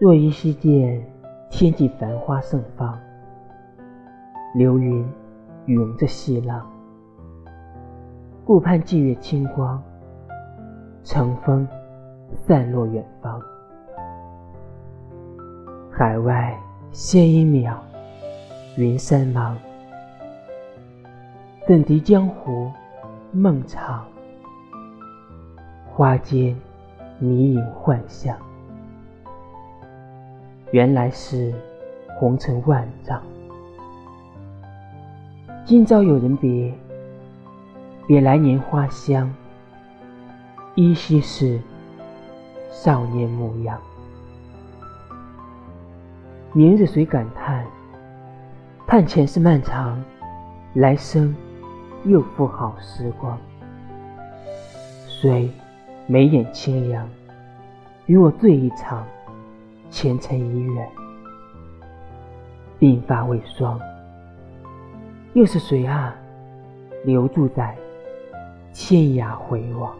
若依稀见天际繁花盛放，流云涌着细浪，顾盼霁月清光，乘风散落远方。海外仙音渺，云山茫，等敌江湖梦长，花间迷影幻象。原来是红尘万丈。今朝有人别，别来年花香，依稀是少年模样。明日谁感叹？叹前世漫长，来生又负好时光。谁眉眼清扬，与我醉一场？前程已远，鬓发未霜。又是谁啊，留住在天涯回望？